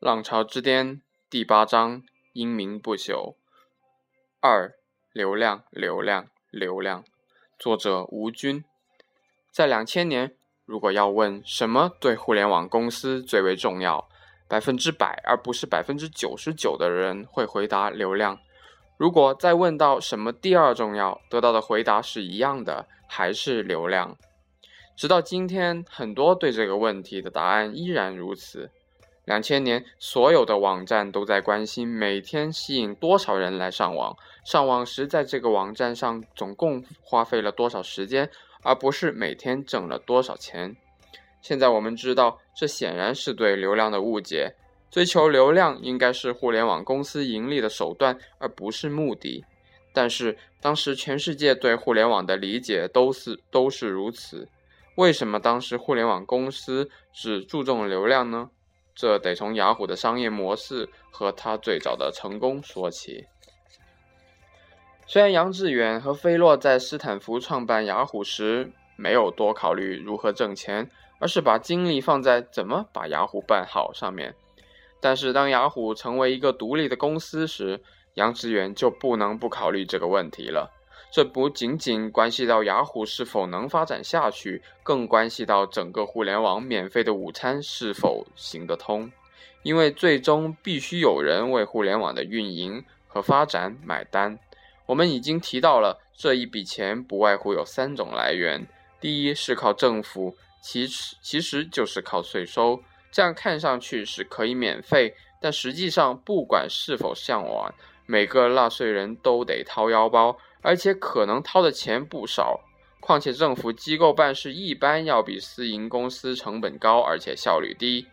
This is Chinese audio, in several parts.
浪潮之巅第八章：英名不朽。二、流量，流量，流量。作者：吴军。在两千年，如果要问什么对互联网公司最为重要，百分之百而不是百分之九十九的人会回答流量。如果再问到什么第二重要，得到的回答是一样的，还是流量。直到今天，很多对这个问题的答案依然如此。两千年，所有的网站都在关心每天吸引多少人来上网，上网时在这个网站上总共花费了多少时间，而不是每天挣了多少钱。现在我们知道，这显然是对流量的误解。追求流量应该是互联网公司盈利的手段，而不是目的。但是当时全世界对互联网的理解都是都是如此。为什么当时互联网公司只注重流量呢？这得从雅虎的商业模式和它最早的成功说起。虽然杨致远和菲洛在斯坦福创办雅虎时没有多考虑如何挣钱，而是把精力放在怎么把雅虎办好上面。但是，当雅虎成为一个独立的公司时，杨致远就不能不考虑这个问题了。这不仅仅关系到雅虎是否能发展下去，更关系到整个互联网免费的午餐是否行得通。因为最终必须有人为互联网的运营和发展买单。我们已经提到了，这一笔钱不外乎有三种来源：第一是靠政府，其实其实就是靠税收。这样看上去是可以免费，但实际上，不管是否向往，每个纳税人都得掏腰包，而且可能掏的钱不少。况且，政府机构办事一般要比私营公司成本高，而且效率低。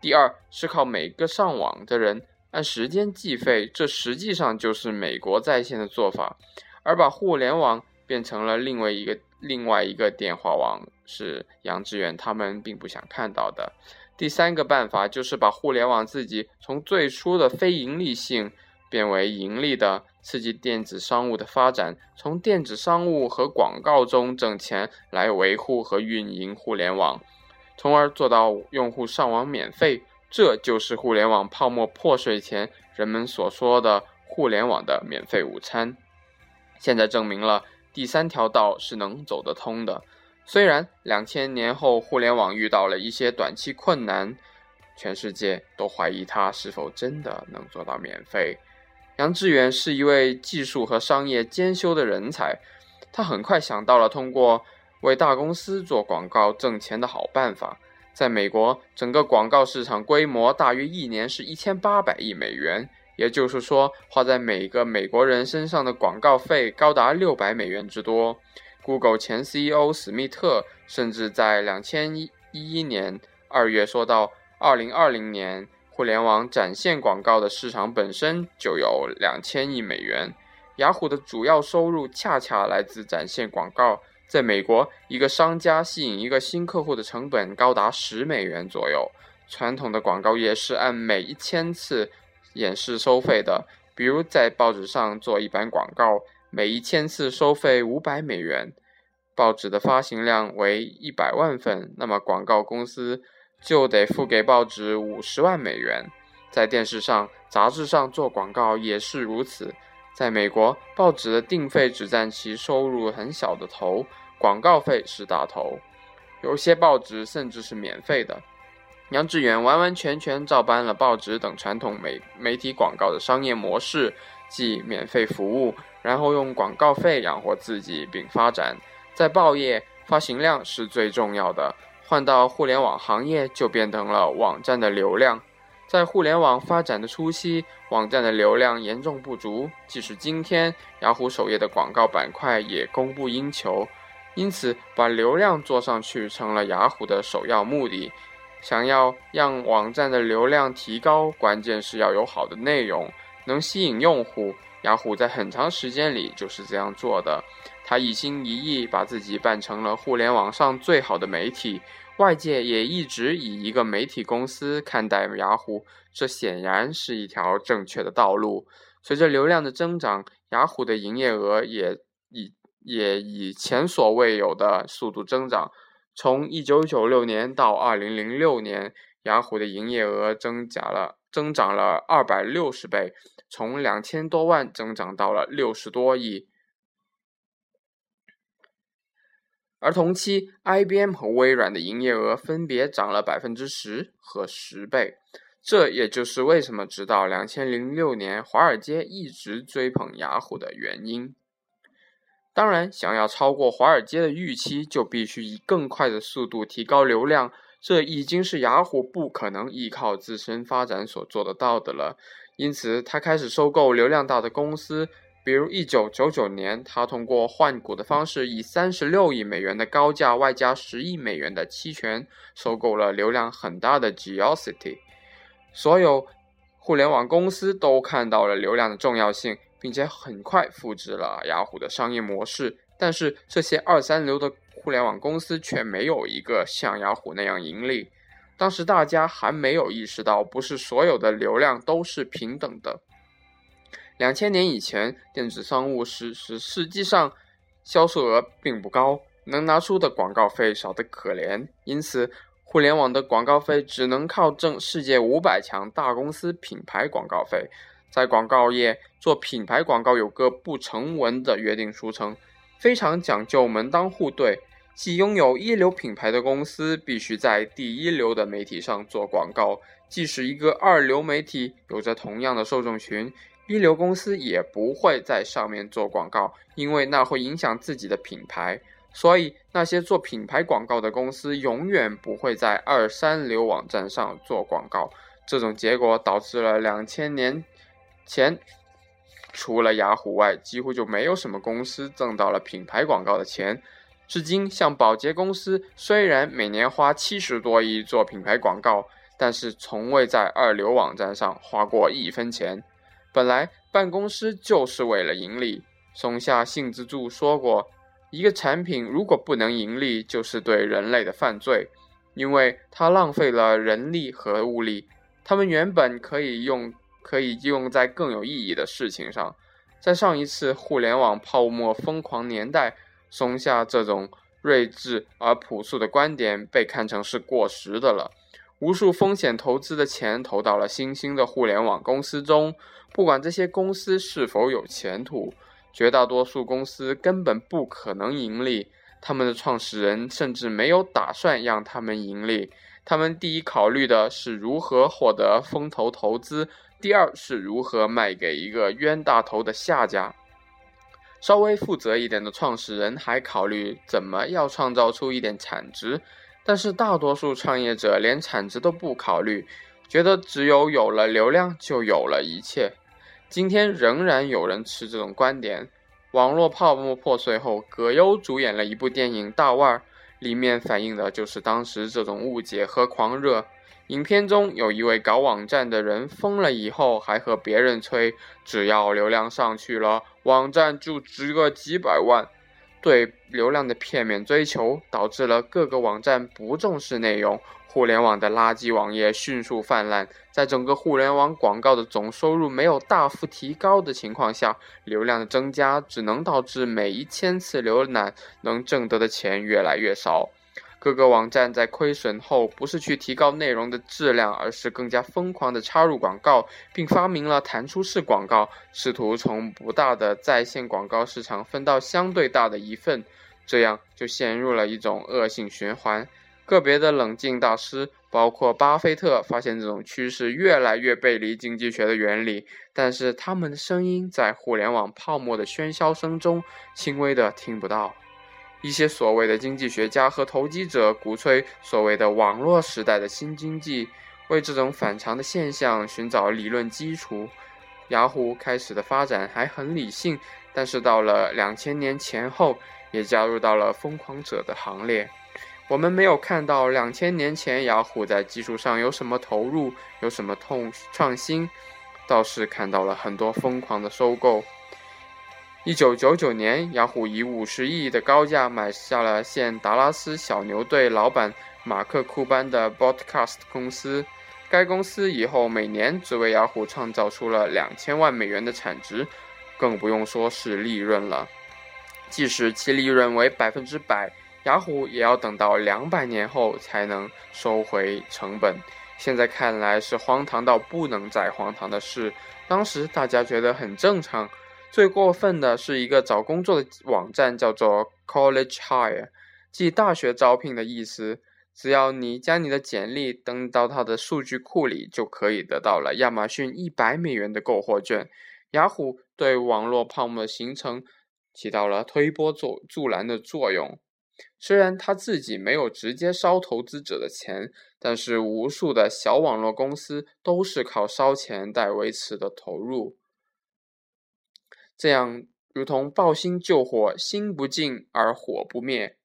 第二是靠每个上网的人按时间计费，这实际上就是美国在线的做法，而把互联网变成了另外一个另外一个电话网，是杨致远他们并不想看到的。第三个办法就是把互联网自己从最初的非盈利性变为盈利的，刺激电子商务的发展，从电子商务和广告中挣钱来维护和运营互联网，从而做到用户上网免费。这就是互联网泡沫破碎前人们所说的互联网的免费午餐。现在证明了第三条道是能走得通的。虽然两千年后互联网遇到了一些短期困难，全世界都怀疑它是否真的能做到免费。杨致远是一位技术和商业兼修的人才，他很快想到了通过为大公司做广告挣钱的好办法。在美国，整个广告市场规模大约一年是一千八百亿美元，也就是说，花在每个美国人身上的广告费高达六百美元之多。Google 前 CEO 史密特甚至在两千一一年二月说到，二零二零年互联网展现广告的市场本身就有两千亿美元。雅虎的主要收入恰恰来自展现广告。在美国，一个商家吸引一个新客户的成本高达十美元左右。传统的广告业是按每一千次演示收费的，比如在报纸上做一版广告。每一千次收费五百美元，报纸的发行量为一百万份，那么广告公司就得付给报纸五十万美元。在电视上、杂志上做广告也是如此。在美国，报纸的定费只占其收入很小的头，广告费是大头。有些报纸甚至是免费的。杨致远完完全全照搬了报纸等传统媒媒体广告的商业模式。即免费服务，然后用广告费养活自己并发展。在报业，发行量是最重要的。换到互联网行业，就变成了网站的流量。在互联网发展的初期，网站的流量严重不足。即使今天，雅虎首页的广告板块也供不应求。因此，把流量做上去成了雅虎的首要目的。想要让网站的流量提高，关键是要有好的内容。能吸引用户，雅虎在很长时间里就是这样做的。他一心一意把自己办成了互联网上最好的媒体，外界也一直以一个媒体公司看待雅虎，这显然是一条正确的道路。随着流量的增长，雅虎的营业额也以也以前所未有的速度增长。从一九九六年到二零零六年，雅虎的营业额增加了增长了二百六十倍，从两千多万增长到了六十多亿。而同期，IBM 和微软的营业额分别涨了百分之十和十倍。这也就是为什么直到两千零六年，华尔街一直追捧雅虎的原因。当然，想要超过华尔街的预期，就必须以更快的速度提高流量。这已经是雅虎不可能依靠自身发展所做得到的了。因此，他开始收购流量大的公司，比如一九九九年，他通过换股的方式，以三十六亿美元的高价，外加十亿美元的期权，收购了流量很大的 Geocity。所有互联网公司都看到了流量的重要性，并且很快复制了雅虎的商业模式。但是这些二三流的互联网公司却没有一个像雅虎那样盈利。当时大家还没有意识到，不是所有的流量都是平等的。两千年以前，电子商务实实实际上销售额并不高，能拿出的广告费少得可怜，因此。互联网的广告费只能靠挣世界五百强大公司品牌广告费。在广告业做品牌广告有个不成文的约定俗成，非常讲究门当户对，即拥有一流品牌的公司必须在第一流的媒体上做广告，即使一个二流媒体有着同样的受众群，一流公司也不会在上面做广告，因为那会影响自己的品牌。所以，那些做品牌广告的公司永远不会在二三流网站上做广告。这种结果导致了两千年前，除了雅虎外，几乎就没有什么公司挣到了品牌广告的钱。至今，像宝洁公司虽然每年花七十多亿做品牌广告，但是从未在二流网站上花过一分钱。本来办公室就是为了盈利。松下幸之助说过。一个产品如果不能盈利，就是对人类的犯罪，因为它浪费了人力和物力，他们原本可以用可以用在更有意义的事情上。在上一次互联网泡沫疯狂年代，松下这种睿智而朴素的观点被看成是过时的了。无数风险投资的钱投到了新兴的互联网公司中，不管这些公司是否有前途。绝大多数公司根本不可能盈利，他们的创始人甚至没有打算让他们盈利。他们第一考虑的是如何获得风投投资，第二是如何卖给一个冤大头的下家。稍微负责一点的创始人还考虑怎么要创造出一点产值，但是大多数创业者连产值都不考虑，觉得只有有了流量就有了一切。今天仍然有人持这种观点。网络泡沫破碎后，葛优主演了一部电影《大腕》，里面反映的就是当时这种误解和狂热。影片中有一位搞网站的人疯了以后，还和别人吹，只要流量上去了，网站就值个几百万。对流量的片面追求，导致了各个网站不重视内容。互联网的垃圾网页迅速泛滥，在整个互联网广告的总收入没有大幅提高的情况下，流量的增加只能导致每一千次浏览能挣得的钱越来越少。各个网站在亏损后，不是去提高内容的质量，而是更加疯狂地插入广告，并发明了弹出式广告，试图从不大的在线广告市场分到相对大的一份，这样就陷入了一种恶性循环。个别的冷静大师，包括巴菲特，发现这种趋势越来越背离经济学的原理，但是他们的声音在互联网泡沫的喧嚣声中轻微的听不到。一些所谓的经济学家和投机者鼓吹所谓的网络时代的新经济，为这种反常的现象寻找理论基础。雅虎开始的发展还很理性，但是到了两千年前后，也加入到了疯狂者的行列。我们没有看到两千年前雅虎在技术上有什么投入，有什么痛创新，倒是看到了很多疯狂的收购。一九九九年，雅虎以五十亿的高价买下了现达拉斯小牛队老板马克库班的 Broadcast 公司，该公司以后每年只为雅虎创造出了两千万美元的产值，更不用说是利润了。即使其利润为百分之百。雅虎也要等到两百年后才能收回成本。现在看来是荒唐到不能再荒唐的事，当时大家觉得很正常。最过分的是一个找工作的网站，叫做 College Hire，即大学招聘的意思。只要你将你的简历登到它的数据库里，就可以得到了亚马逊一百美元的购货券。雅虎对网络泡沫的形成起到了推波助助澜的作用。虽然他自己没有直接烧投资者的钱，但是无数的小网络公司都是靠烧钱来维持的投入。这样如同抱薪救火，心不静而火不灭。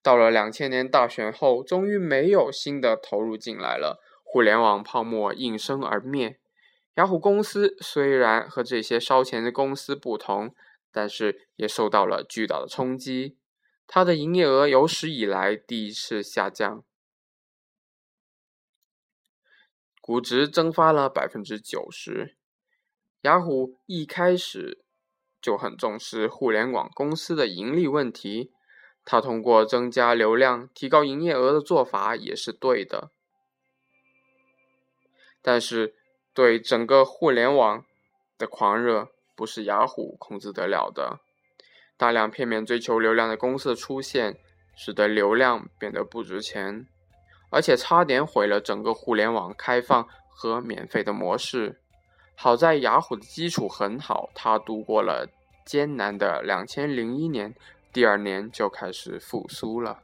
到了两千年大选后，终于没有新的投入进来了，互联网泡沫应声而灭。雅虎公司虽然和这些烧钱的公司不同，但是也受到了巨大的冲击。它的营业额有史以来第一次下降，估值蒸发了百分之九十。雅虎一开始就很重视互联网公司的盈利问题，他通过增加流量、提高营业额的做法也是对的。但是，对整个互联网的狂热不是雅虎控制得了的。大量片面追求流量的公司的出现，使得流量变得不值钱，而且差点毁了整个互联网开放和免费的模式。好在雅虎的基础很好，它度过了艰难的两千零一年，第二年就开始复苏了。